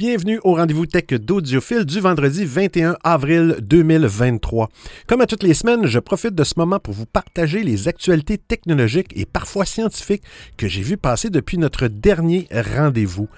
Bienvenue au rendez-vous tech d'Audiophile du vendredi 21 avril 2023. Comme à toutes les semaines, je profite de ce moment pour vous partager les actualités technologiques et parfois scientifiques que j'ai vues passer depuis notre dernier rendez-vous.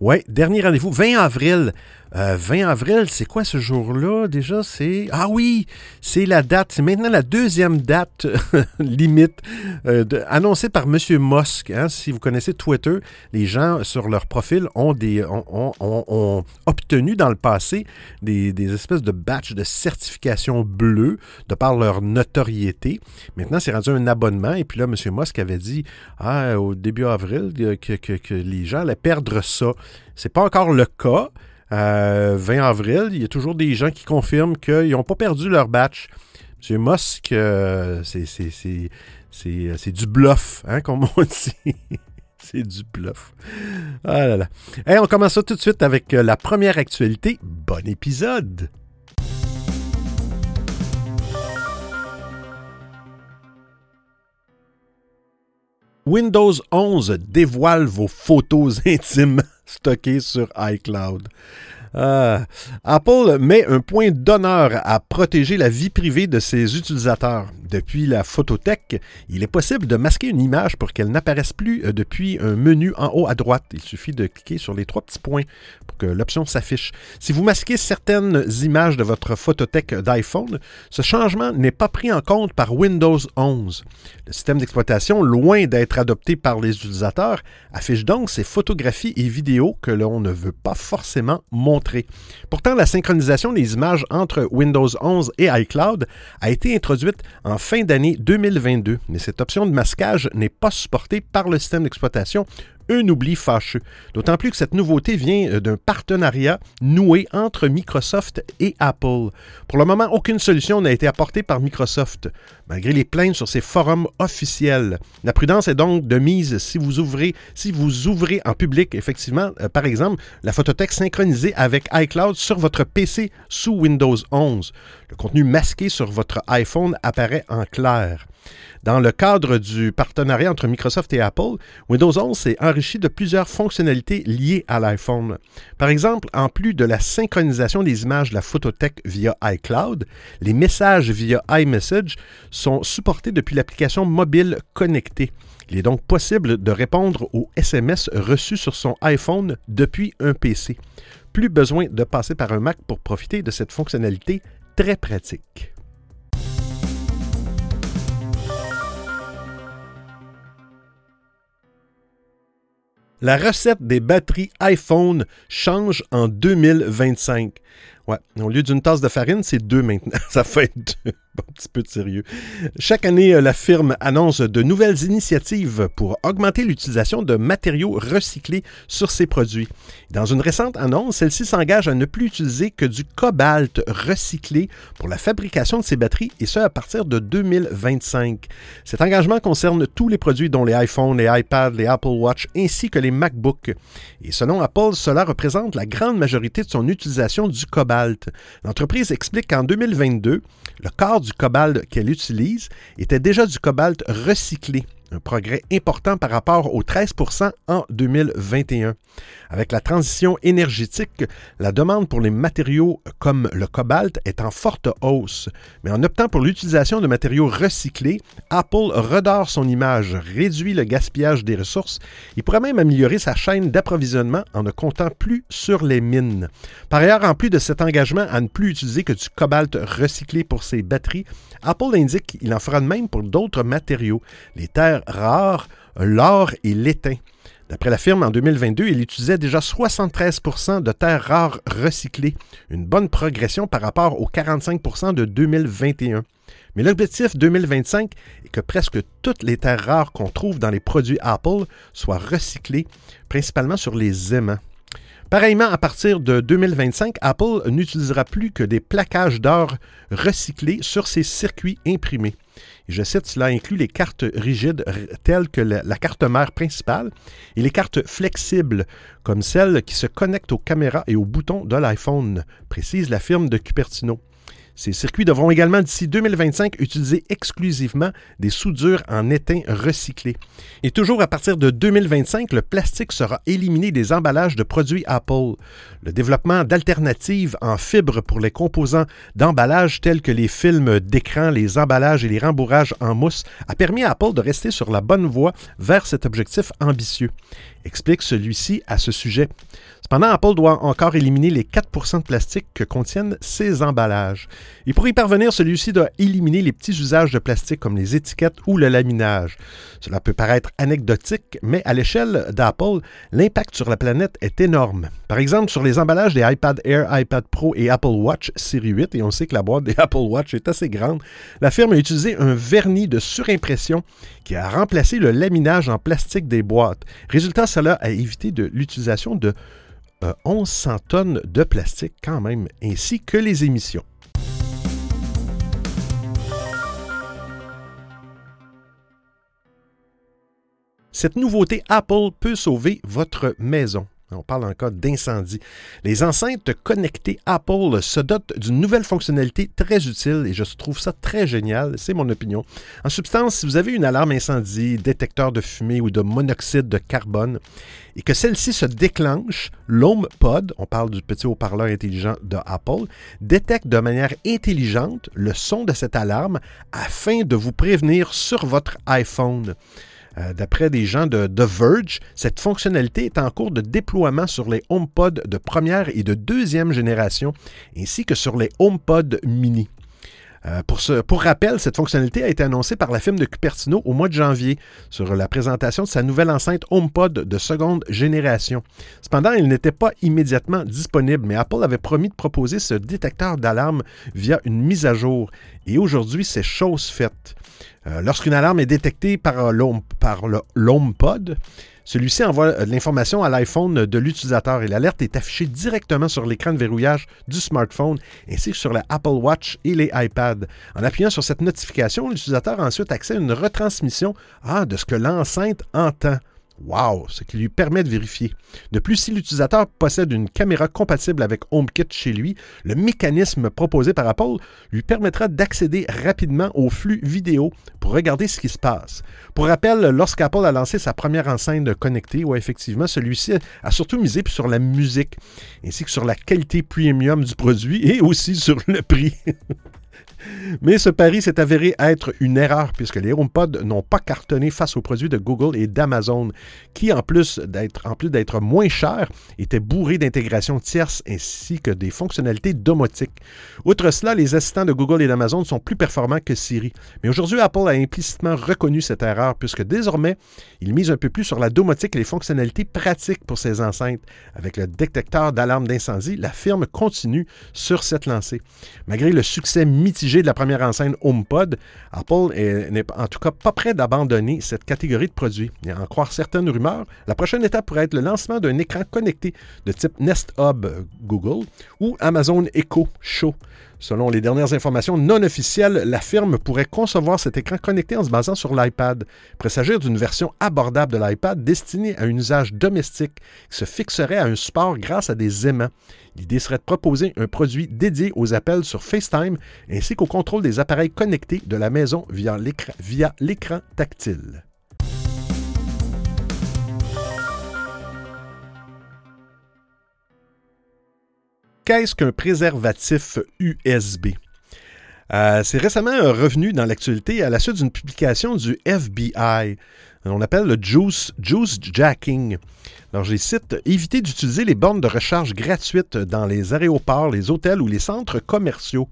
Ouais, dernier rendez-vous, 20 avril. 20 euh, avril, c'est quoi ce jour-là déjà? C'est. Ah oui, c'est la date. C'est maintenant la deuxième date limite euh, annoncée par M. Musk. Hein. Si vous connaissez Twitter, les gens sur leur profil ont, des, ont, obtenu dans le passé des, espèces de batchs de certification bleue de par leur notoriété. Maintenant, c'est rendu un abonnement. Et puis là, M. Musk avait dit ah, au début avril que les gens allaient perdre ça. C'est pas encore le cas. 20 euh, avril, il y a toujours des gens qui confirment qu'ils n'ont pas perdu leur batch. M. Musk, euh, c'est du bluff, hein, comme on dit. c'est du bluff. Ah on commence ça tout de suite avec euh, la première actualité. Bon épisode! Windows 11 dévoile vos photos intimes stockées sur iCloud. Euh, Apple met un point d'honneur à protéger la vie privée de ses utilisateurs. Depuis la photothèque, il est possible de masquer une image pour qu'elle n'apparaisse plus euh, depuis un menu en haut à droite. Il suffit de cliquer sur les trois petits points pour que l'option s'affiche. Si vous masquez certaines images de votre photothèque d'iPhone, ce changement n'est pas pris en compte par Windows 11. Le système d'exploitation, loin d'être adopté par les utilisateurs, affiche donc ces photographies et vidéos que l'on ne veut pas forcément montrer. Pourtant, la synchronisation des images entre Windows 11 et iCloud a été introduite en fin d'année 2022, mais cette option de masquage n'est pas supportée par le système d'exploitation un oubli fâcheux. D'autant plus que cette nouveauté vient euh, d'un partenariat noué entre Microsoft et Apple. Pour le moment, aucune solution n'a été apportée par Microsoft, malgré les plaintes sur ses forums officiels. La prudence est donc de mise si vous ouvrez, si vous ouvrez en public, effectivement, euh, par exemple, la photothèque synchronisée avec iCloud sur votre PC sous Windows 11. Le contenu masqué sur votre iPhone apparaît en clair. Dans le cadre du partenariat entre Microsoft et Apple, Windows 11 s'est enrichi de plusieurs fonctionnalités liées à l'iPhone. Par exemple, en plus de la synchronisation des images de la photothèque via iCloud, les messages via iMessage sont supportés depuis l'application mobile connectée. Il est donc possible de répondre aux SMS reçus sur son iPhone depuis un PC. Plus besoin de passer par un Mac pour profiter de cette fonctionnalité très pratique. La recette des batteries iPhone change en 2025. Ouais, au lieu d'une tasse de farine, c'est deux maintenant. Ça fait deux. un petit peu de sérieux. Chaque année, euh, la firme annonce de nouvelles initiatives pour augmenter l'utilisation de matériaux recyclés sur ses produits. Dans une récente annonce, celle-ci s'engage à ne plus utiliser que du cobalt recyclé pour la fabrication de ses batteries, et ce à partir de 2025. Cet engagement concerne tous les produits dont les iPhones, les iPads, les Apple Watch, ainsi que les MacBooks. Et selon Apple, cela représente la grande majorité de son utilisation du cobalt. L'entreprise explique qu'en 2022, le quart du cobalt qu'elle utilise était déjà du cobalt recyclé un progrès important par rapport aux 13% en 2021. Avec la transition énergétique, la demande pour les matériaux comme le cobalt est en forte hausse. Mais en optant pour l'utilisation de matériaux recyclés, Apple redore son image, réduit le gaspillage des ressources et pourrait même améliorer sa chaîne d'approvisionnement en ne comptant plus sur les mines. Par ailleurs, en plus de cet engagement à ne plus utiliser que du cobalt recyclé pour ses batteries, Apple indique qu'il en fera de même pour d'autres matériaux, les terres rares, l'or et l'étain. D'après la firme, en 2022, il utilisait déjà 73% de terres rares recyclées, une bonne progression par rapport aux 45% de 2021. Mais l'objectif 2025 est que presque toutes les terres rares qu'on trouve dans les produits Apple soient recyclées, principalement sur les aimants. Pareillement, à partir de 2025, Apple n'utilisera plus que des plaquages d'or recyclés sur ses circuits imprimés. je cite, cela inclut les cartes rigides telles que la, carte mère principale et les cartes flexibles comme celles qui se connectent aux caméras et aux boutons de l'iPhone, précise la firme de Cupertino. Ces circuits devront également d'ici 2025 utiliser exclusivement des soudures en étain recyclés. Et toujours à partir de 2025, le plastique sera éliminé des emballages de produits Apple. Le développement d'alternatives en fibres pour les composants d'emballage tels que les films d'écran, les emballages et les rembourrages en mousse a permis à Apple de rester sur la bonne voie vers cet objectif ambitieux. Explique celui-ci à ce sujet. Cependant, Apple doit encore éliminer les 4% de plastique que contiennent ses emballages. Et pour y parvenir, celui-ci doit éliminer les petits usages de plastique comme les étiquettes ou le laminage. Cela peut paraître anecdotique, mais à l'échelle d'Apple, l'impact sur la planète est énorme. Par exemple, sur les emballages des iPad Air, iPad Pro et Apple Watch série 8, et on sait que la boîte des Apple Watch est assez grande, la firme a utilisé un vernis de surimpression qui a remplacé le laminage en plastique des boîtes. Résultat, cela a évité de l'utilisation de 1100 euh, tonnes de plastique quand même, ainsi que les émissions. Cette nouveauté Apple peut sauver votre maison. On parle en cas d'incendie. Les enceintes connectées Apple se dotent d'une nouvelle fonctionnalité très utile et je trouve ça très génial, c'est mon opinion. En substance, si vous avez une alarme incendie, détecteur de fumée ou de monoxyde de carbone et que celle-ci se déclenche, l'HomePod, on parle du petit haut-parleur intelligent de Apple, détecte de manière intelligente le son de cette alarme afin de vous prévenir sur votre iPhone. Euh, d'après des gens de The Verge, cette fonctionnalité est en cours de déploiement sur les HomePod de première et de deuxième génération, ainsi que sur les HomePod mini. Euh, pour, rappel, cette fonctionnalité a été annoncée par la firme de Cupertino au mois de janvier sur la présentation de sa nouvelle enceinte HomePod de seconde génération. Cependant, elle n'était pas immédiatement disponible, mais Apple avait promis de proposer ce détecteur d'alarme via une mise à jour. Et aujourd'hui, c'est chose faite. Euh, lorsqu'une alarme est détectée par, l'HomePod, celui-ci envoie l'information à l'iPhone de l'utilisateur et l'alerte est affichée directement sur l'écran de verrouillage du smartphone ainsi que sur la Apple Watch et les iPads. En appuyant sur cette notification, l'utilisateur a ensuite accès à une retransmission ah, de ce que l'enceinte entend. Wow, ce qui lui permet de vérifier. De plus, si l'utilisateur possède une caméra compatible avec HomeKit chez lui, le mécanisme proposé par Apple lui permettra d'accéder rapidement au flux vidéo pour regarder ce qui se passe. Pour rappel, lorsqu'Apple a lancé sa première enceinte connectée, ouais, effectivement, celui-ci a surtout misé sur la musique, ainsi que sur la qualité premium du produit et aussi sur le prix. Mais ce pari s'est avéré être une erreur puisque les HomePod n'ont pas cartonné face aux produits de Google et d'Amazon, qui en plus d'être en plus d'être moins chers, étaient bourrés d'intégrations tierces ainsi que des fonctionnalités domotiques. Outre cela, les assistants de Google et d'Amazon sont plus performants que Siri. Mais aujourd'hui, Apple a implicitement reconnu cette erreur puisque désormais, il mise un peu plus sur la domotique et les fonctionnalités pratiques pour ses enceintes. Avec le détecteur d'alarme d'incendie, la firme continue sur cette lancée. Malgré le succès mitigé de la première enceinte HomePod, Apple n'est en tout cas pas prêt d'abandonner cette catégorie de produits. Et en croire certaines rumeurs, la prochaine étape pourrait être le lancement d'un écran connecté de type Nest Hub Google ou Amazon Echo Show. Selon les dernières informations non officielles, la firme pourrait concevoir cet écran connecté en se basant sur l'iPad. Il pourrait s'agir d'une version abordable de l'iPad destinée à un usage domestique qui se fixerait à un support grâce à des aimants. L'idée serait de proposer un produit dédié aux appels sur FaceTime ainsi qu'au contrôle des appareils connectés de la maison via l'écran tactile. Qu'est-ce qu'un préservatif USB? Euh, c'est récemment revenu dans l'actualité à la suite d'une publication du FBI. On appelle le juice jacking. Alors, les cite Évitez d'utiliser les bornes de recharge gratuites dans les aéroports, les hôtels ou les centres commerciaux.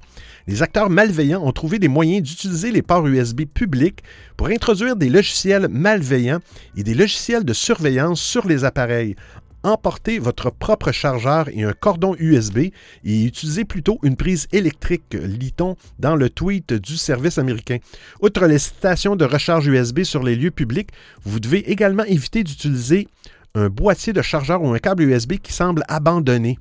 Les acteurs malveillants ont trouvé des moyens d'utiliser les ports USB publics pour introduire des logiciels malveillants et des logiciels de surveillance sur les appareils, emportez votre propre chargeur et un cordon USB et utilisez plutôt une prise électrique, lit-on dans le tweet du service américain. Outre les stations de recharge USB sur les lieux publics, vous devez également éviter d'utiliser un boîtier de chargeur ou un câble USB qui semble abandonné.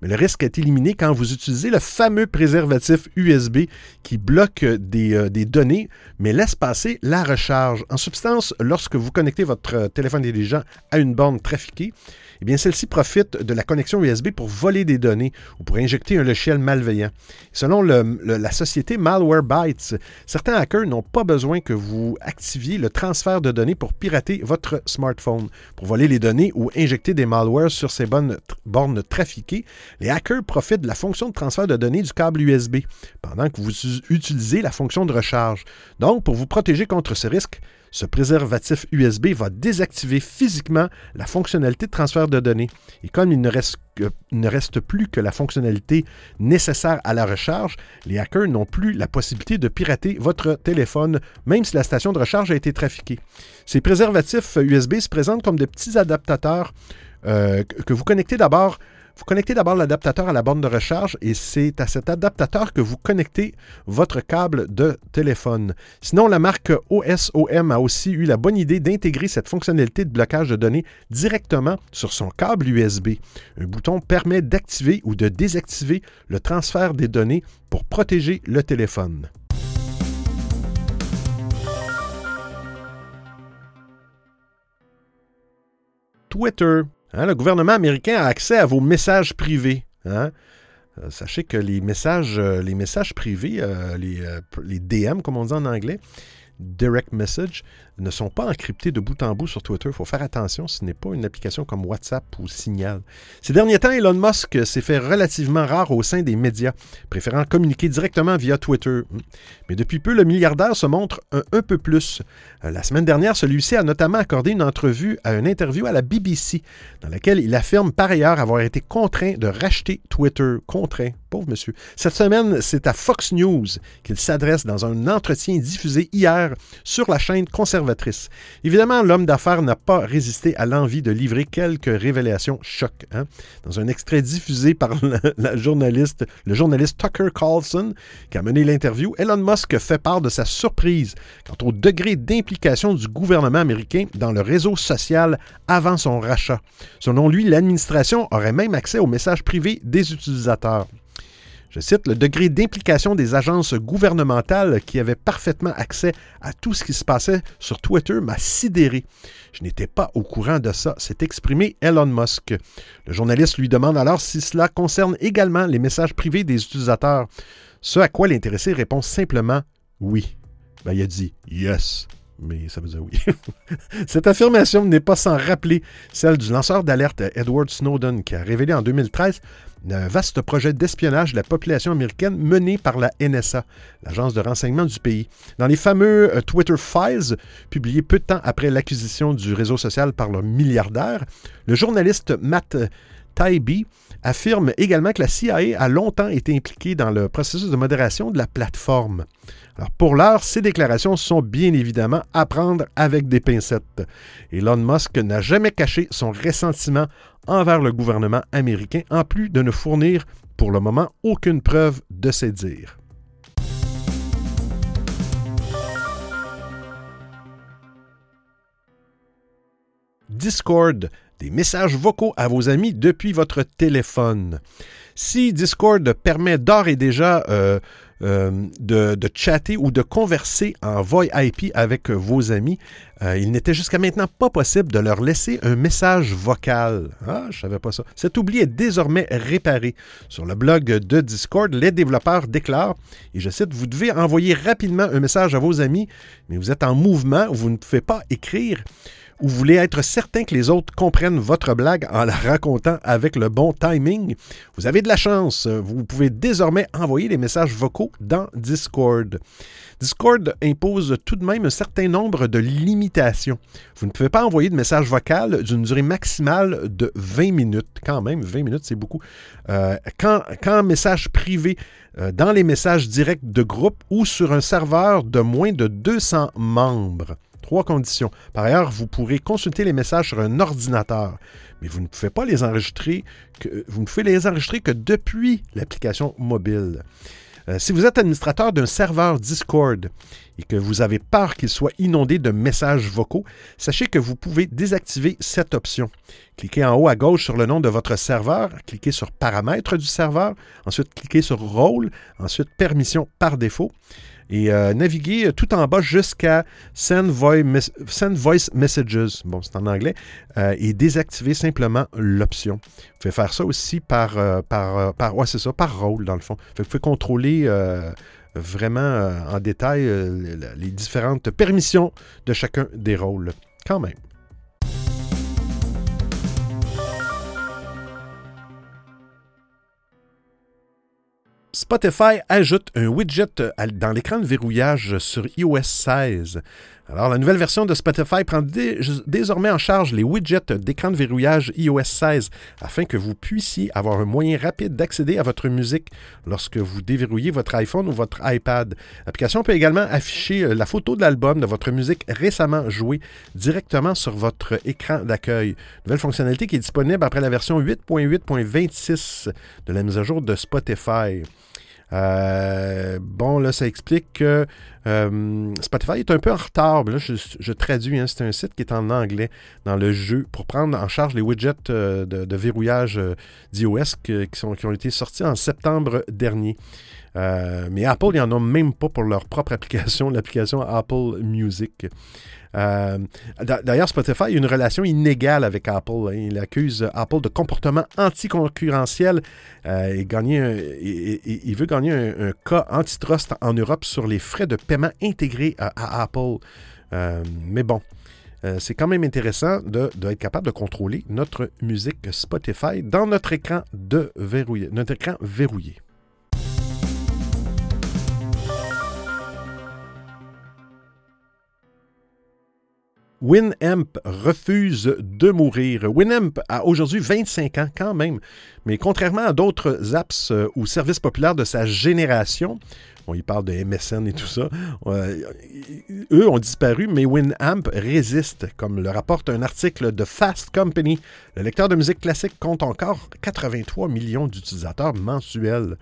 Mais le risque est éliminé quand vous utilisez le fameux préservatif USB qui bloque des, euh, des données, mais laisse passer la recharge. En substance, lorsque vous connectez votre téléphone intelligent à une borne trafiquée, eh bien, celle-ci profite de la connexion USB pour voler des données ou pour injecter un logiciel malveillant. Selon la société Malwarebytes, certains hackers n'ont pas besoin que vous activiez le transfert de données pour pirater votre smartphone. Pour voler les données ou injecter des malwares sur ces bornes trafiquées, les hackers profitent de la fonction de transfert de données du câble USB pendant que vous utilisez la fonction de recharge. Donc, pour vous protéger contre ce risque, ce préservatif USB va désactiver physiquement la fonctionnalité de transfert de données. Et comme il ne reste, plus que la fonctionnalité nécessaire à la recharge, les hackers n'ont plus la possibilité de pirater votre téléphone, même si la station de recharge a été trafiquée. Ces préservatifs USB se présentent comme des petits adaptateurs euh, que vous connectez d'abord vous connectez d'abord l'adaptateur à la borne de recharge et c'est à cet adaptateur que vous connectez votre câble de téléphone. Sinon, la marque OSOM a aussi eu la bonne idée d'intégrer cette fonctionnalité de blocage de données directement sur son câble USB. Un bouton permet d'activer ou de désactiver le transfert des données pour protéger le téléphone. Twitter Hein, le gouvernement américain a accès à vos messages privés. Hein? Euh, sachez que les messages, euh, privés, euh, les, les, DM, comme on dit en anglais, direct message, ne sont pas encryptés de bout en bout sur Twitter. Il faut faire attention, ce n'est pas une application comme WhatsApp ou Signal. Ces derniers temps, Elon Musk s'est fait relativement rare au sein des médias, préférant communiquer directement via Twitter. Mais depuis peu, le milliardaire se montre un, peu plus. Euh, la semaine dernière, celui-ci a notamment accordé une entrevue à une interview à la BBC, dans laquelle il affirme par ailleurs avoir été contraint de racheter Twitter. Contraint, pauvre monsieur. Cette semaine, c'est à Fox News qu'il s'adresse dans un entretien diffusé hier sur la chaîne conservatrice Évidemment, l'homme d'affaires n'a pas résisté à l'envie de livrer quelques révélations choc. Hein. Dans un extrait diffusé par le journaliste Tucker Carlson, qui a mené l'interview, Elon Musk fait part de sa surprise quant au degré d'implication du gouvernement américain dans le réseau social avant son rachat. Selon lui, l'administration aurait même accès aux messages privés des utilisateurs. Je cite, le degré d'implication des agences gouvernementales qui avaient parfaitement accès à tout ce qui se passait sur Twitter m'a sidéré. Je n'étais pas au courant de ça, s'est exprimé Elon Musk. Le journaliste lui demande alors si cela concerne également les messages privés des utilisateurs. Ce à quoi l'intéressé répond simplement oui. Ben, il a dit yes mais ça veut dire oui. Cette affirmation n'est pas sans rappeler celle du lanceur d'alerte Edward Snowden, qui a révélé en 2013 un vaste projet d'espionnage de la population américaine mené par la NSA, l'agence de renseignement du pays. Dans les fameux euh, Twitter Files, publiés peu de temps après l'acquisition du réseau social par le milliardaire, le journaliste Matt Taibbi affirme également que la CIA a longtemps été impliquée dans le processus de modération de la plateforme. Alors pour l'heure, ces déclarations sont bien évidemment à prendre avec des pincettes. Elon Musk n'a jamais caché son ressentiment envers le gouvernement américain, en plus de ne fournir pour le moment aucune preuve de ses dires. Discord, des messages vocaux à vos amis depuis votre téléphone. Si Discord permet d'ores et déjà euh, euh, de, chatter ou de converser en voix IP avec vos amis, euh, il n'était jusqu'à maintenant pas possible de leur laisser un message vocal. Ah, je savais pas ça. Cet oubli est désormais réparé. Sur le blog de Discord, les développeurs déclarent, et je cite, vous devez envoyer rapidement un message à vos amis, mais vous êtes en mouvement, vous ne pouvez pas écrire ou voulez être certain que les autres comprennent votre blague en la racontant avec le bon timing, vous avez de la chance. Vous pouvez désormais envoyer des messages vocaux dans Discord. Discord impose tout de même un certain nombre de limitations. Vous ne pouvez pas envoyer de message vocal d'une durée maximale de 20 minutes. Quand même, 20 minutes, c'est beaucoup. Euh, quand, quand message privé euh, dans les messages directs de groupe ou sur un serveur de moins de 200 membres. Conditions. Par ailleurs, vous pourrez consulter les messages sur un ordinateur, mais vous ne pouvez pas les enregistrer que, vous ne pouvez les enregistrer que depuis l'application mobile. Euh, si vous êtes administrateur d'un serveur Discord et que vous avez peur qu'il soit inondé de messages vocaux, sachez que vous pouvez désactiver cette option. Cliquez en haut à gauche sur le nom de votre serveur, cliquez sur Paramètres du serveur, ensuite cliquez sur Rôle, ensuite Permission par défaut et euh, naviguez tout en bas jusqu'à send, voice Messages, bon c'est en anglais, euh, et désactivez simplement l'option. Vous pouvez faire ça aussi par, par, par ouais, ça, par rôle dans le fond. Vous pouvez contrôler vraiment euh, en détail euh, les différentes permissions de chacun des rôles. Quand même. Spotify ajoute un widget euh, dans l'écran de verrouillage sur iOS 16. Alors, la nouvelle version de Spotify prend désormais en charge les widgets d'écran de verrouillage iOS 16 afin que vous puissiez avoir un moyen rapide d'accéder à votre musique lorsque vous déverrouillez votre iPhone ou votre iPad. L'application peut également afficher euh, la photo de l'album de votre musique récemment jouée directement sur votre écran d'accueil. Nouvelle fonctionnalité qui est disponible après la version 8.8.26 de la mise à jour de Spotify. Euh, bon, là, ça explique que euh, Spotify est un peu en retard. là, je, traduis, hein, c'est un site qui est en anglais dans le jeu pour prendre en charge les widgets euh, de, verrouillage d'iOS qui, qui ont été sortis en septembre dernier. mais Apple, il n'y en a même pas pour leur propre application, l'application Apple Music. Euh, d'ailleurs, Spotify a une relation inégale avec Apple. Hein. Il accuse Apple de comportement anticoncurrentiel euh, et il veut gagner un, cas antitrust en Europe sur les frais de paiement intégrés à, Apple. Euh, mais bon, c'est quand même intéressant d'être capable de contrôler notre musique Spotify dans notre écran, de verrouillé, notre écran verrouillé. Winamp refuse de mourir. Winamp a aujourd'hui 25 ans quand même, mais contrairement à d'autres apps euh, ou services populaires de sa génération, on y parle de MSN et tout ça, euh, eux ont disparu, mais Winamp résiste, comme le rapporte un article de Fast Company. Le lecteur de musique classique compte encore 83 millions d'utilisateurs mensuels.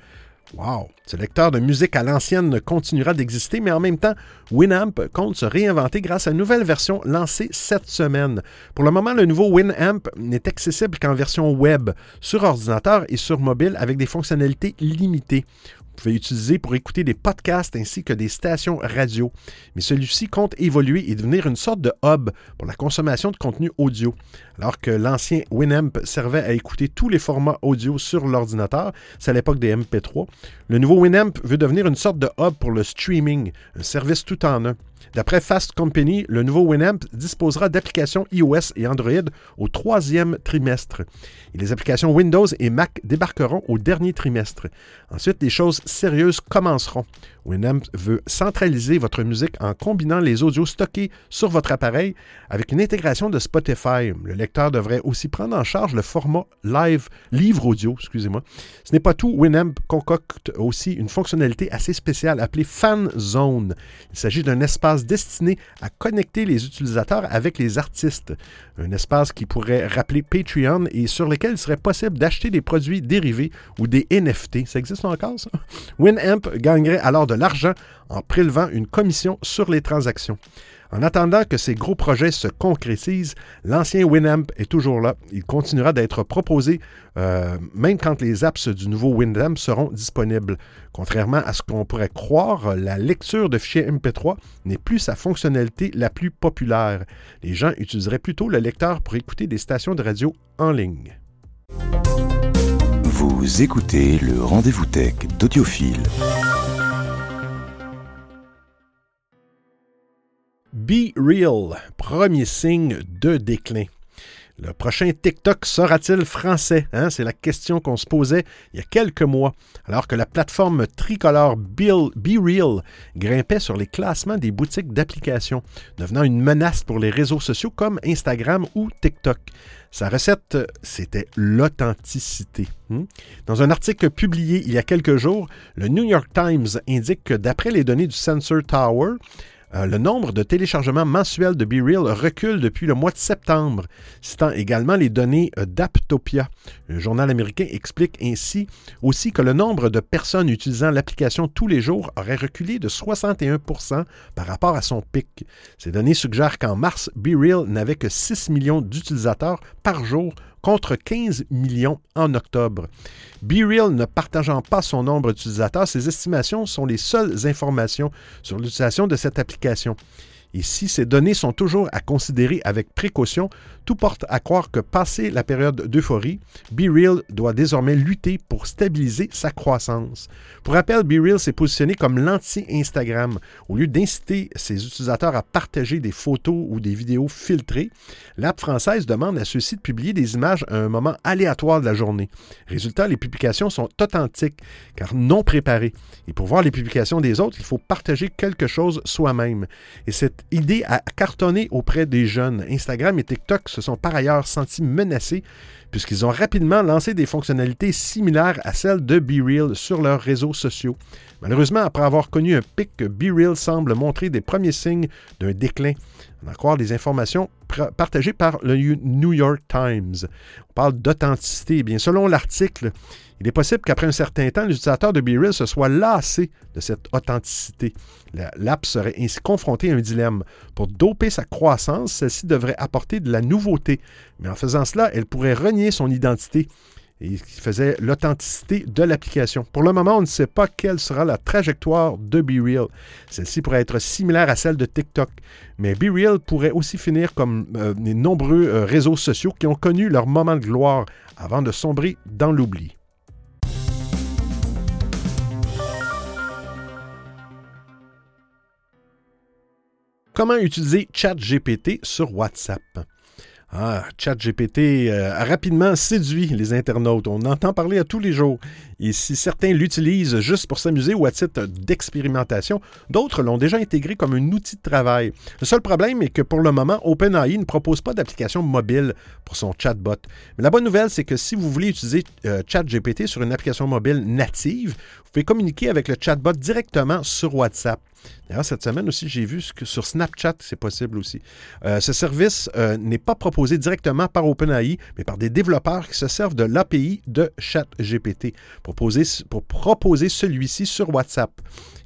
Wow! Ce lecteur de musique à l'ancienne continuera d'exister, mais en même temps, Winamp compte se réinventer grâce à une nouvelle version lancée cette semaine. Pour le moment, le nouveau Winamp n'est accessible qu'en version web, sur ordinateur et sur mobile avec des fonctionnalités limitées pouvez utiliser pour écouter des podcasts ainsi que des stations radio. Mais celui-ci compte évoluer et devenir une sorte de hub pour la consommation de contenu audio. Alors que l'ancien Winamp servait à écouter tous les formats audio sur l'ordinateur, c'est à l'époque des MP3, le nouveau Winamp veut devenir une sorte de hub pour le streaming, un service tout en un. D'après Fast Company, le nouveau Winamp disposera d'applications iOS et Android au troisième trimestre. Et les applications Windows et Mac débarqueront au dernier trimestre. Ensuite, les choses sérieuses commenceront. Winamp veut centraliser votre musique en combinant les audios stockés sur votre appareil avec une intégration de Spotify. Le lecteur devrait aussi prendre en charge le format live, livre audio, excusez-moi. Ce n'est pas tout, Winamp concocte aussi une fonctionnalité assez spéciale appelée Fan Zone. Il s'agit d'un espace destiné à connecter les utilisateurs avec les artistes. Un espace qui pourrait rappeler Patreon et sur lequel il serait possible d'acheter des produits dérivés ou des NFT. Ça existe encore, ça? Winamp gagnerait alors de l'argent en prélevant une commission sur les transactions. En attendant que ces gros projets se concrétisent, l'ancien Winamp est toujours là. Il continuera d'être proposé euh, même quand les apps du nouveau Winamp seront disponibles. Contrairement à ce qu'on pourrait croire, la lecture de fichiers MP3 n'est plus sa fonctionnalité la plus populaire. Les gens utiliseraient plutôt le lecteur pour écouter des stations de radio en ligne. Vous écoutez le rendez-vous tech d'Audiophile. Be Real, premier signe de déclin. Le prochain TikTok sera-t-il français? Hein? C'est la question qu'on se posait il y a quelques mois, alors que la plateforme tricolore Be Real grimpait sur les classements des boutiques d'applications, devenant une menace pour les réseaux sociaux comme Instagram ou TikTok. Sa recette, c'était l'authenticité. Hmm? Dans un article publié il y a quelques jours, le New York Times indique que d'après les données du Sensor Tower, euh, le nombre de téléchargements mensuels de BeReal recule depuis le mois de septembre, citant également les données euh, d'Aptopia. Le journal américain explique ainsi aussi que le nombre de personnes utilisant l'application tous les jours aurait reculé de 61% par rapport à son pic. Ces données suggèrent qu'en mars, BeReal n'avait que 6 millions d'utilisateurs par jour contre 15 millions en octobre. BeReal ne partageant pas son nombre d'utilisateurs, ces estimations sont les seules informations sur l'utilisation de cette application. Et si ces données sont toujours à considérer avec précaution, tout porte à croire que passé la période d'euphorie, BeReal doit désormais lutter pour stabiliser sa croissance. Pour rappel, BeReal s'est positionné comme l'anti-Instagram. Au lieu d'inciter ses utilisateurs à partager des photos ou des vidéos filtrées, l'app française demande à ceux-ci de publier des images à un moment aléatoire de la journée. Résultat, les publications sont authentiques car non préparées. Et pour voir les publications des autres, il faut partager quelque chose soi-même. Et cette idée a cartonné auprès des jeunes. Instagram et TikTok se sont par ailleurs sentis menacés puisqu'ils ont rapidement lancé des fonctionnalités similaires à celles de BeReal sur leurs réseaux sociaux. Malheureusement, après avoir connu un pic, BeReal semble montrer des premiers signes d'un déclin. On a encore des informations partagées par le New York Times. On parle d'authenticité. Eh bien, selon l'article, il est possible qu'après un certain temps, l'utilisateur de BeReal se soit lassé de cette authenticité. L'app serait ainsi confrontée à un dilemme. Pour doper sa croissance, celle-ci devrait apporter de la nouveauté, mais en faisant cela, elle pourrait renier son identité et qui faisait l'authenticité de l'application. Pour le moment, on ne sait pas quelle sera la trajectoire de BeReal. Celle-ci pourrait être similaire à celle de TikTok, mais BeReal pourrait aussi finir comme euh, les nombreux euh, réseaux sociaux qui ont connu leur moment de gloire avant de sombrer dans l'oubli. Comment utiliser ChatGPT sur WhatsApp? Ah, ChatGPT euh, a rapidement séduit les internautes. On entend parler à tous les jours. Et si certains l'utilisent juste pour s'amuser ou à titre d'expérimentation, d'autres l'ont déjà intégré comme un outil de travail. Le seul problème est que pour le moment, OpenAI ne propose pas d'application mobile pour son chatbot. Mais la bonne nouvelle, c'est que si vous voulez utiliser euh, ChatGPT sur une application mobile native, pouvez communiquer avec le chatbot directement sur WhatsApp. D'ailleurs, cette semaine aussi, j'ai vu sur Snapchat, c'est possible aussi. Euh, ce service euh, n'est pas proposé directement par OpenAI, mais par des développeurs qui se servent de l'API de ChatGPT pour, pour proposer celui-ci sur WhatsApp.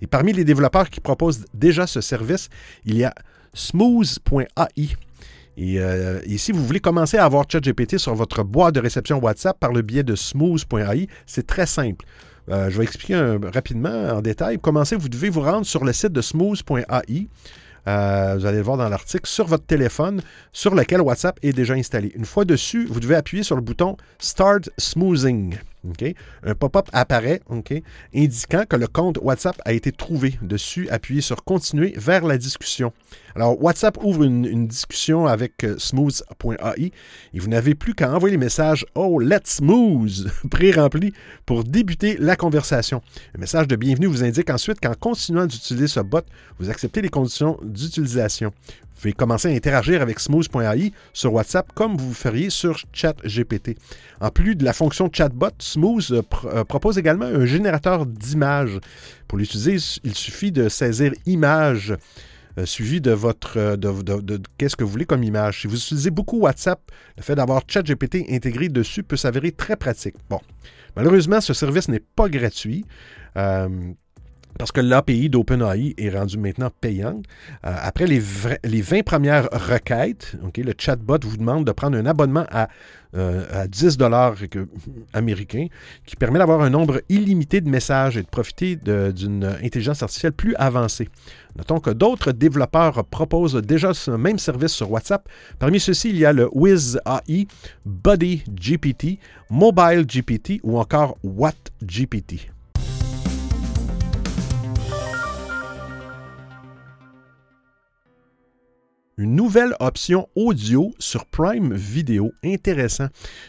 Et parmi les développeurs qui proposent déjà ce service, il y a smooth.ai. Et, euh, et, si vous voulez commencer à avoir ChatGPT sur votre boîte de réception WhatsApp par le biais de smooth.ai, c'est très simple. Euh, je vais expliquer rapidement en détail. Commencez, vous devez vous rendre sur le site de smooth.ai. Euh, vous allez le voir dans l'article, sur votre téléphone sur lequel WhatsApp est déjà installé. Une fois dessus, vous devez appuyer sur le bouton Start Smoothing. Un pop-up apparaît indiquant que le compte WhatsApp a été trouvé. Dessus, appuyez sur Continuer vers la discussion. Alors, WhatsApp ouvre une, discussion avec euh, smooth.ai et vous n'avez plus qu'à envoyer les messages Oh, let's smooth pré-rempli pour débuter la conversation. Le message de bienvenue vous indique ensuite qu'en continuant d'utiliser ce bot, vous acceptez les conditions d'utilisation. Vous pouvez commencer à interagir avec smooth.ai sur WhatsApp comme vous feriez sur ChatGPT. En plus de la fonction chatbot, Smooth euh, euh, propose également un générateur d'images. Pour l'utiliser, il suffit de saisir image euh, suivi de votre de, qu'est-ce que vous voulez comme image. Si vous utilisez beaucoup WhatsApp, le fait d'avoir ChatGPT intégré dessus peut s'avérer très pratique. Bon, malheureusement, ce service n'est pas gratuit parce que l'API d'OpenAI est rendu maintenant payante. Euh, après les, les, 20 premières requêtes, le chatbot vous demande de prendre un abonnement à, euh, à 10 dollars américains qui permet d'avoir un nombre illimité de messages et de profiter d'une intelligence artificielle plus avancée. Notons que d'autres développeurs proposent déjà ce même service sur WhatsApp. Parmi ceux-ci, il y a le WizAI, BuddyGPT, MobileGPT ou encore WattGPT. Une nouvelle option audio sur Prime Video. Intéressant.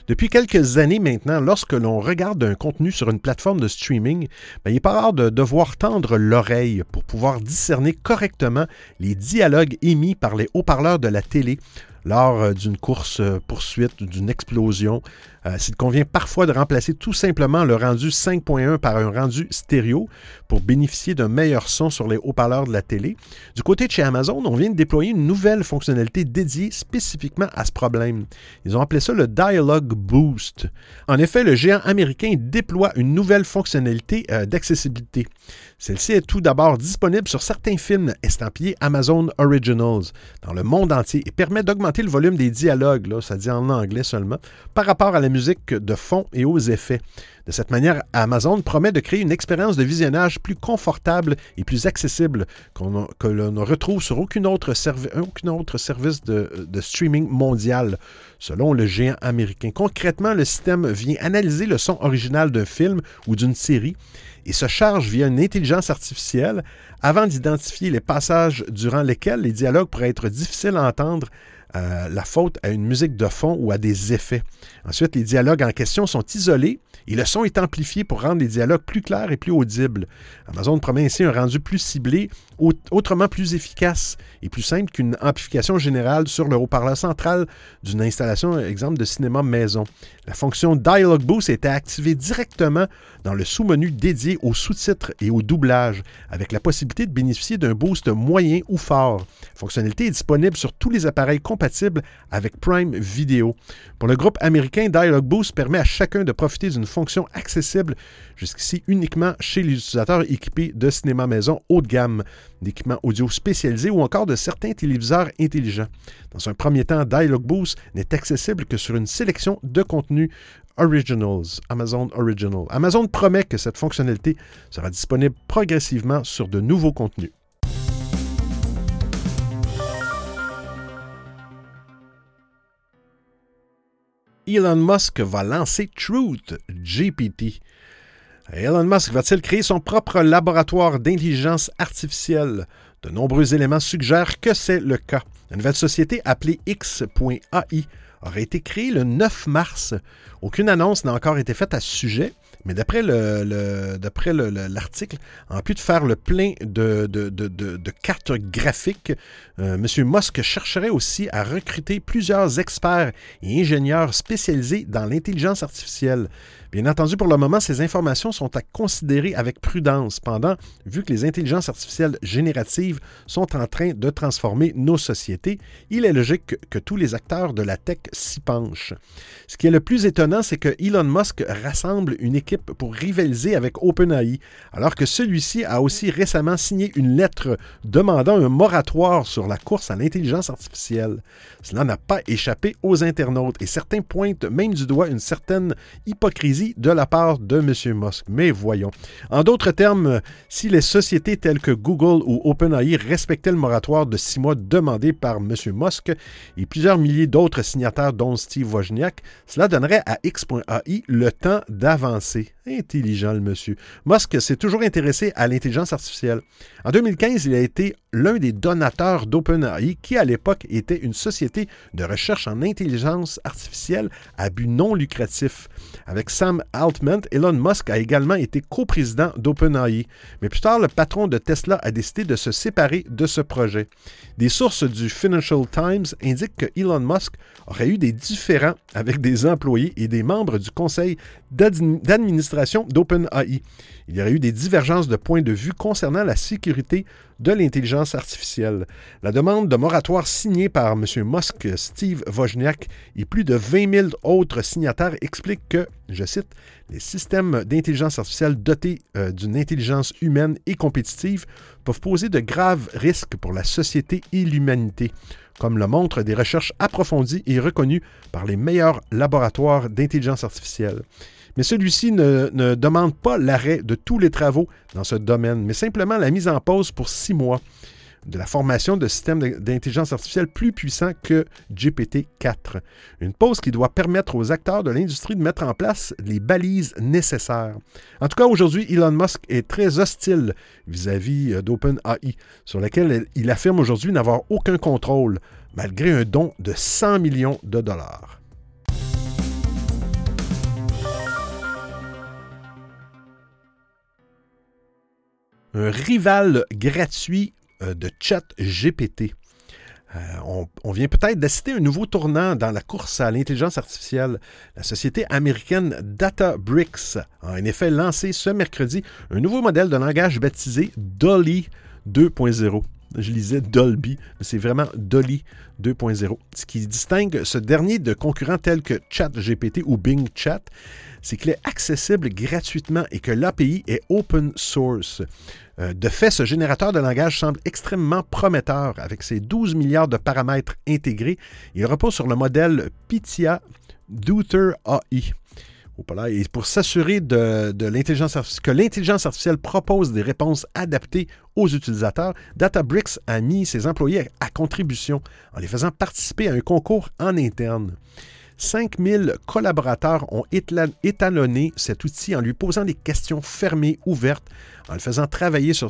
Depuis quelques années maintenant, lorsque l'on regarde un contenu sur une plateforme de streaming, ben, il n'est pas rare de devoir tendre l'oreille pour pouvoir discerner correctement les dialogues émis par les haut-parleurs de la télé lors euh, d'une course-poursuite ou d'une explosion. Euh, s'il convient parfois de remplacer tout simplement le rendu 5.1 par un rendu stéréo pour bénéficier d'un meilleur son sur les haut-parleurs de la télé. Du côté de chez Amazon, on vient de déployer une nouvelle fonctionnalité dédiée spécifiquement à ce problème. Ils ont appelé ça le Dialogue Boost. En effet, le géant américain déploie une nouvelle fonctionnalité euh, d'accessibilité. Celle-ci est tout d'abord disponible sur certains films estampillés Amazon Originals dans le monde entier et permet d'augmenter le volume des dialogues, là, ça dit en anglais seulement, par rapport à la musique de fond et aux effets. De cette manière, Amazon promet de créer une expérience de visionnage plus confortable et plus accessible que l'on ne retrouve sur aucun autre, service de, streaming mondial, selon le géant américain. Concrètement, le système vient analyser le son original d'un film ou d'une série et se charge via une intelligence artificielle avant d'identifier les passages durant lesquels les dialogues pourraient être difficiles à entendre euh, la faute à une musique de fond ou à des effets. Ensuite, les dialogues en question sont isolés et le son est amplifié pour rendre les dialogues plus clairs et plus audibles. Amazon promet ainsi un rendu plus ciblé, autrement plus efficace et plus simple qu'une amplification générale sur le haut-parleur central d'une installation, exemple, de cinéma maison. La fonction Dialogue Boost été activée directement dans le sous-menu dédié aux sous-titres et au doublage, avec la possibilité de bénéficier d'un boost moyen ou fort. La fonctionnalité est disponible sur tous les appareils compatibles avec Prime Video. Pour le groupe américain, Dialogue Boost permet à chacun de profiter d'une fonction accessible jusqu'ici uniquement chez les utilisateurs équipés de cinéma maison haut de gamme, d'équipements audio spécialisés ou encore de certains téléviseurs intelligents. Dans un premier temps, Dialogue Boost n'est accessible que sur une sélection de contenus Originals, Amazon Original. Amazon promet que cette fonctionnalité sera disponible progressivement sur de nouveaux contenus. Elon Musk va lancer Truth GPT. Elon Musk va-t-il créer son propre laboratoire d'intelligence artificielle? De nombreux éléments suggèrent que c'est le cas. Une nouvelle société appelée X.ai aurait été créée le 9 mars. Aucune annonce n'a encore été faite à ce sujet, mais d'après l'article, en plus de faire le plein de, cartes graphiques, euh, M. Musk chercherait aussi à recruter plusieurs experts et ingénieurs spécialisés dans l'intelligence artificielle. Bien entendu, pour le moment, ces informations sont à considérer avec prudence, pendant, vu que les intelligences artificielles génératives sont en train de transformer nos sociétés, il est logique que, tous les acteurs de la tech s'y penchent. Ce qui est le plus étonnant, c'est que Elon Musk rassemble une équipe pour rivaliser avec OpenAI, alors que celui-ci a aussi récemment signé une lettre demandant un moratoire sur la course à l'intelligence artificielle. Cela n'a pas échappé aux internautes et certains pointent même du doigt une certaine hypocrisie de la part de M. Musk. Mais voyons. En d'autres termes, si les sociétés telles que Google ou OpenAI respectaient le moratoire de six mois demandé par M. Musk et plusieurs milliers d'autres signataires, dont Steve Wozniak, cela donnerait à X.ai le temps d'avancer. Casey Intelligent, le monsieur. Musk s'est toujours intéressé à l'intelligence artificielle. En 2015, il a été l'un des donateurs d'OpenAI, qui à l'époque était une société de recherche en intelligence artificielle à but non lucratif. Avec Sam Altman, Elon Musk a également été coprésident d'OpenAI. Mais plus tard, le patron de Tesla a décidé de se séparer de ce projet. Des sources du Financial Times indiquent que Elon Musk aurait eu des différends avec des employés et des membres du conseil d'administration d'OpenAI. Il y aurait eu des divergences de points de vue concernant la sécurité de l'intelligence artificielle. La demande de moratoire signée par M. Musk, Steve Wozniak et plus de 20 000 autres signataires explique que, je cite, les systèmes d'intelligence artificielle dotés euh, d'une intelligence humaine et compétitive peuvent poser de graves risques pour la société et l'humanité, comme le montrent des recherches approfondies et reconnues par les meilleurs laboratoires d'intelligence artificielle. Mais celui-ci ne, demande pas l'arrêt de tous les travaux dans ce domaine, mais simplement la mise en pause pour six mois de la formation de systèmes d'intelligence artificielle plus puissants que GPT-4. Une pause qui doit permettre aux acteurs de l'industrie de mettre en place les balises nécessaires. En tout cas, aujourd'hui, Elon Musk est très hostile vis-à-vis euh, d'OpenAI, sur laquelle il affirme aujourd'hui n'avoir aucun contrôle, malgré un don de 100 millions de dollars. Un rival gratuit euh, de chat GPT. Euh, on, on, vient peut-être d'assister un nouveau tournant dans la course à l'intelligence artificielle. La société américaine Databricks a en effet lancé ce mercredi un nouveau modèle de langage baptisé Dolly 2.0. Je lisais Dolby, mais c'est vraiment Dolly 2.0. Ce qui distingue ce dernier de concurrents tels que ChatGPT ou Bing Chat, c'est qu'il est accessible gratuitement et que l'API est open source. Euh, de fait, ce générateur de langage semble extrêmement prometteur avec ses 12 milliards de paramètres intégrés. Il repose sur le modèle Pythia Deuter AI. Et pour s'assurer que l'intelligence artificielle propose des réponses adaptées aux utilisateurs, Databricks a mis ses employés à contribution en les faisant participer à un concours en interne. 5000 collaborateurs ont étalonné cet outil en lui posant des questions fermées, ouvertes, en le faisant travailler sur,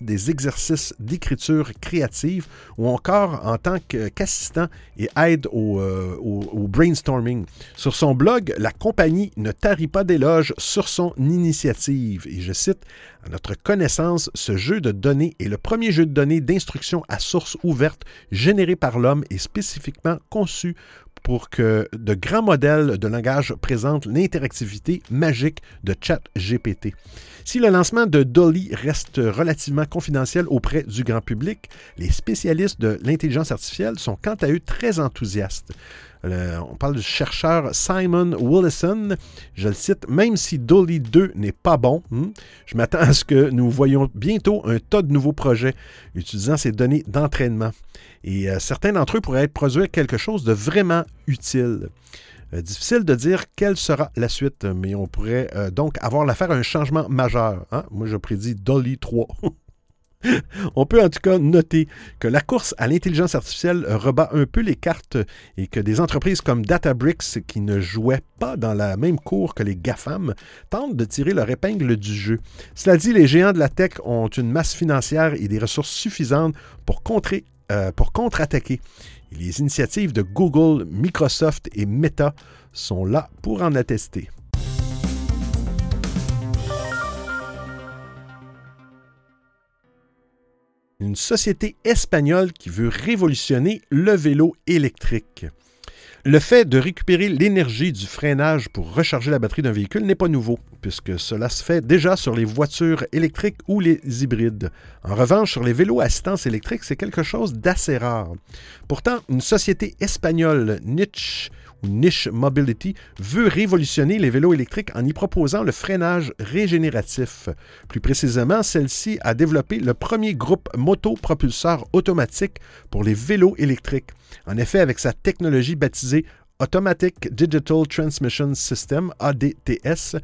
des exercices d'écriture créative ou encore en tant qu'assistant et aide euh, au, brainstorming. Sur son blog, la compagnie ne tarit pas d'éloges sur son initiative. Et je cite, à notre connaissance, ce jeu de données est le premier jeu de données d'instruction à source ouverte généré par l'homme et spécifiquement conçu pour que de grands modèles de langage présentent l'interactivité magique de ChatGPT. Si le lancement de Dolly reste relativement confidentiel auprès du grand public, les spécialistes de l'intelligence artificielle sont quant à eux très enthousiastes. On parle du chercheur Simon Willison. Je le cite, même si Dolly 2 n'est pas bon, hmm, je m'attends à ce que nous voyons bientôt un tas de nouveaux projets utilisant ces données d'entraînement. Et euh, certains d'entre eux pourraient produire quelque chose de vraiment utile. Euh, difficile de dire quelle sera la suite, mais on pourrait euh, donc avoir l'affaire à un changement majeur. Hein. Moi, je prédis Dolly 3. On peut en tout cas noter que la course à l'intelligence artificielle rebat un peu les cartes et que des entreprises comme Databricks, qui ne jouaient pas dans la même cour que les GAFAM, tentent de tirer leur épingle du jeu. Cela dit, les géants de la tech ont une masse financière et des ressources suffisantes pour contrer euh, pour contre-attaquer. Les initiatives de Google, Microsoft et Meta sont là pour en attester. Une société espagnole qui veut révolutionner le vélo électrique. Le fait de récupérer l'énergie du freinage pour recharger la batterie d'un véhicule n'est pas nouveau, puisque cela se fait déjà sur les voitures électriques ou les hybrides. En revanche, sur les vélos à assistance électrique, c'est quelque chose d'assez rare. Pourtant, une société espagnole, Niche ou Niche Mobility, veut révolutionner les vélos électriques en y proposant le freinage régénératif. Plus précisément, celle-ci a développé le premier groupe motopropulseur automatique pour les vélos électriques. En effet, avec sa technologie baptisée Automatic Digital Transmission System, ADTS,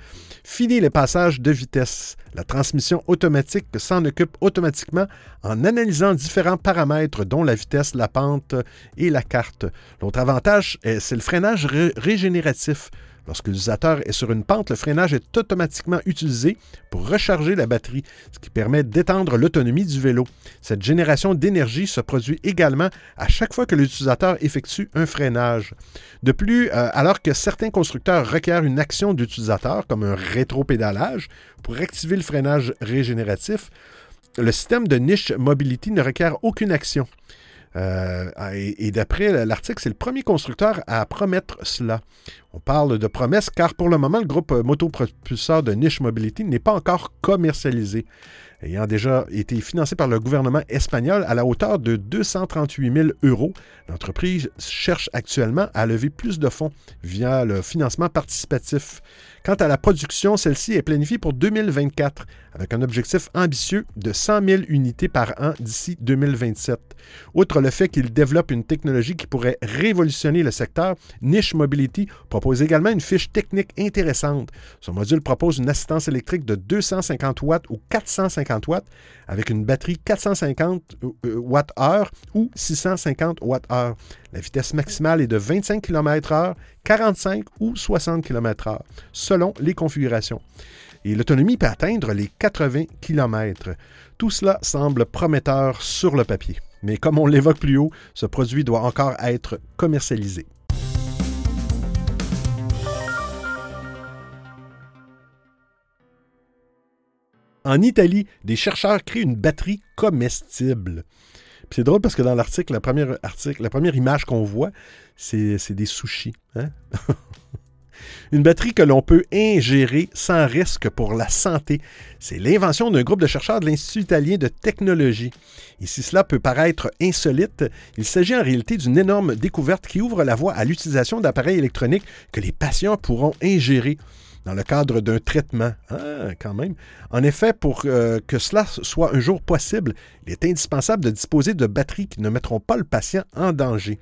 finit les passages de vitesse. La transmission automatique s'en occupe automatiquement en analysant différents paramètres dont la vitesse, la pente et la carte. L'autre avantage, c'est le freinage régénératif. Lorsque l'utilisateur est sur une pente, le freinage est automatiquement utilisé pour recharger la batterie, ce qui permet d'étendre l'autonomie du vélo. Cette génération d'énergie se produit également à chaque fois que l'utilisateur effectue un freinage. De plus, euh, alors que certains constructeurs requièrent une action d'utilisateur, comme un rétropédalage, pour activer le freinage régénératif, le système de niche mobility ne requiert aucune action. Euh, et, d'après l'article, c'est le premier constructeur à promettre cela. On parle de promesse car pour le moment, le groupe motopropulseur de Niche Mobility n'est pas encore commercialisé ayant déjà été financé par le gouvernement espagnol à la hauteur de 238 000 euros. L'entreprise cherche actuellement à lever plus de fonds via le financement participatif. Quant à la production, celle-ci est planifiée pour 2024 avec un objectif ambitieux de 100 000 unités par an d'ici 2027. Outre le fait qu'il développe une technologie qui pourrait révolutionner le secteur, Niche Mobility propose également une fiche technique intéressante. Son module propose une assistance électrique de 250 watts ou 450 watts avec une batterie 450 Wh ou 650 Wh. La vitesse maximale est de 25 km/h, 45 ou 60 km/h, selon les configurations. Et l'autonomie peut atteindre les 80 km. Tout cela semble prometteur sur le papier. Mais comme on l'évoque plus haut, ce produit doit encore être commercialisé. En Italie, des chercheurs créent une batterie comestible c'est drôle parce que dans l'article, la première, image qu'on voit, c'est des sushis. Hein? Une batterie que l'on peut ingérer sans risque pour la santé. C'est l'invention d'un groupe de chercheurs de l'Institut italien de technologie. Et si cela peut paraître insolite, il s'agit en réalité d'une énorme découverte qui ouvre la voie à l'utilisation d'appareils électroniques que les patients pourront ingérer dans le cadre d'un traitement. Ah, quand même. En effet, pour euh, que cela soit un jour possible, il est indispensable de disposer de batteries qui ne mettront pas le patient en danger.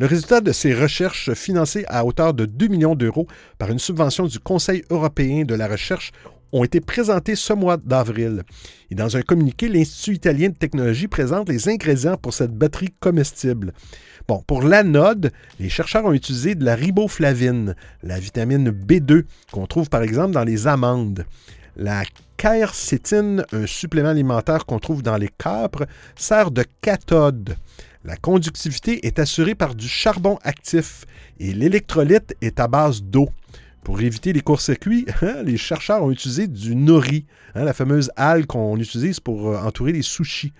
Le résultat de ces recherches financées à hauteur de 2 millions d'euros par une subvention du Conseil européen de la recherche ont été présentés ce mois d'avril. Et dans un communiqué, l'Institut italien de technologie présente les ingrédients pour cette batterie comestible. Bon, pour l'anode, les chercheurs ont utilisé de la riboflavine, la vitamine B2 qu'on trouve par exemple dans les amandes. La quercétine, un supplément alimentaire qu'on trouve dans les capres, sert de cathode. La conductivité est assurée par du charbon actif et l'électrolyte est à base d'eau. Pour éviter les courts-circuits, hein, les chercheurs ont utilisé du nori, hein, la fameuse algue qu'on utilise pour euh, entourer les sushis.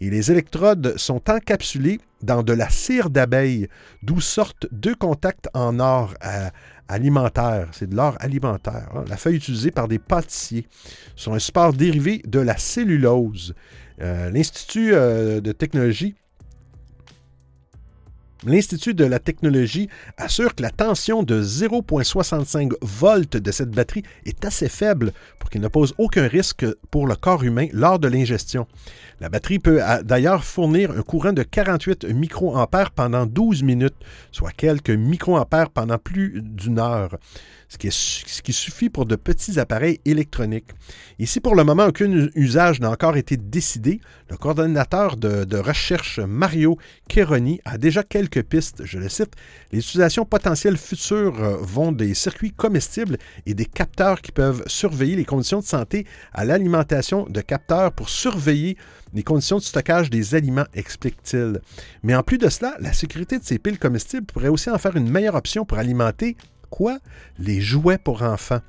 Et les électrodes sont encapsulées dans de la cire d'abeille, d'où sortent deux contacts en or euh, alimentaire. C'est de l'or alimentaire. Hein. La feuille utilisée par des pâtissiers sont un support dérivé de la cellulose. Euh, L'Institut de technologie L'Institut de la technologie assure que la tension de 0,65 volts de cette batterie est assez faible pour qu'il ne pose aucun risque pour le corps humain lors de l'ingestion. La batterie peut d'ailleurs fournir un courant de 48 microampères pendant 12 minutes, soit quelques microampères pendant plus d'une heure ce qui, suffit pour de petits appareils électroniques. Ici, pour le moment, aucun usage n'a encore été décidé. Le coordonnateur de, recherche Mario Cheroni a déjà quelques pistes. Je le cite Les utilisations potentielles futures euh, vont des circuits comestibles et des capteurs qui peuvent surveiller les conditions de santé à l'alimentation de capteurs pour surveiller les conditions de stockage des aliments, explique-t-il. Mais en plus de cela, la sécurité de ces piles comestibles pourrait aussi en faire une meilleure option pour alimenter quoi Les jouets pour enfants.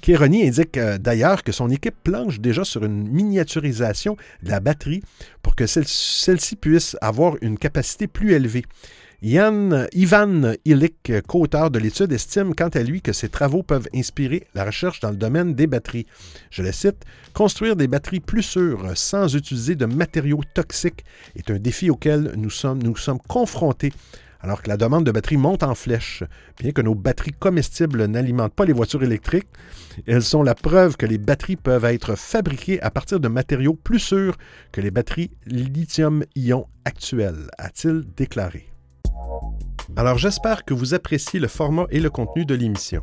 Kéroni indique euh, d'ailleurs que son équipe planche déjà sur une miniaturisation de la batterie pour que celle-ci puisse avoir une capacité plus élevée. Yann, Ivan Illik, co-auteur de l'étude, estime quant à lui que ses travaux peuvent inspirer la recherche dans le domaine des batteries. Je le cite, Construire des batteries plus sûres sans utiliser de matériaux toxiques est un défi auquel nous sommes confrontés alors que la demande de batteries monte en flèche. Bien que nos batteries comestibles n'alimentent pas les voitures électriques, elles sont la preuve que les batteries peuvent être fabriquées à partir de matériaux plus sûrs que les batteries lithium-ion actuelles, a-t-il déclaré. Alors j'espère que vous appréciez le format et le contenu de l'émission.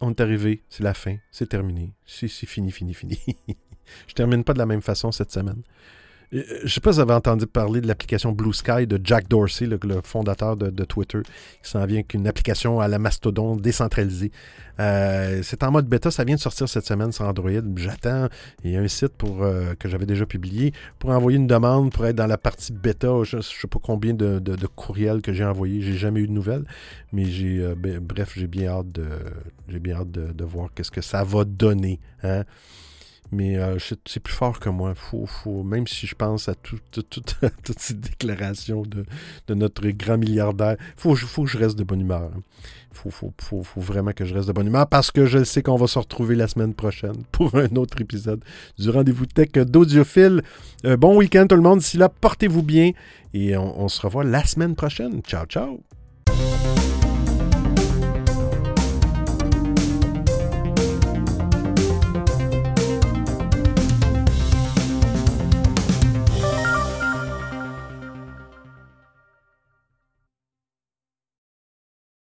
on est arrivé, c'est la fin, c'est terminé, c'est fini, fini, fini. je termine pas de la même façon cette semaine. Euh, je ne sais pas si vous avez entendu parler de l'application Blue Sky de Jack Dorsey, le, fondateur de, Twitter, qui s'en vient avec une application à la mastodon décentralisée. Euh, c'est en mode bêta, ça vient de sortir cette semaine sur Android. J'attends. Il y a un site pour, euh, que j'avais déjà publié pour envoyer une demande pour être dans la partie bêta. Je ne sais pas combien de, courriels que j'ai envoyés. J'ai jamais eu de nouvelles. Mais j'ai ben, bref, j'ai bien hâte de j'ai bien hâte de, voir qu'est-ce que ça va donner. Hein? Mais euh, c'est plus fort que moi. Faut, faut, même si je pense à toutes ces déclarations de, notre grand milliardaire, il faut, faut, que je reste de bonne humeur. Il hein. faut, faut, vraiment que je reste de bonne humeur parce que je sais qu'on va se retrouver la semaine prochaine pour un autre épisode du rendez-vous tech d'Audiophile. Euh, bon week-end tout le monde. D'ici là, portez-vous bien et on se revoit la semaine prochaine. Ciao, ciao!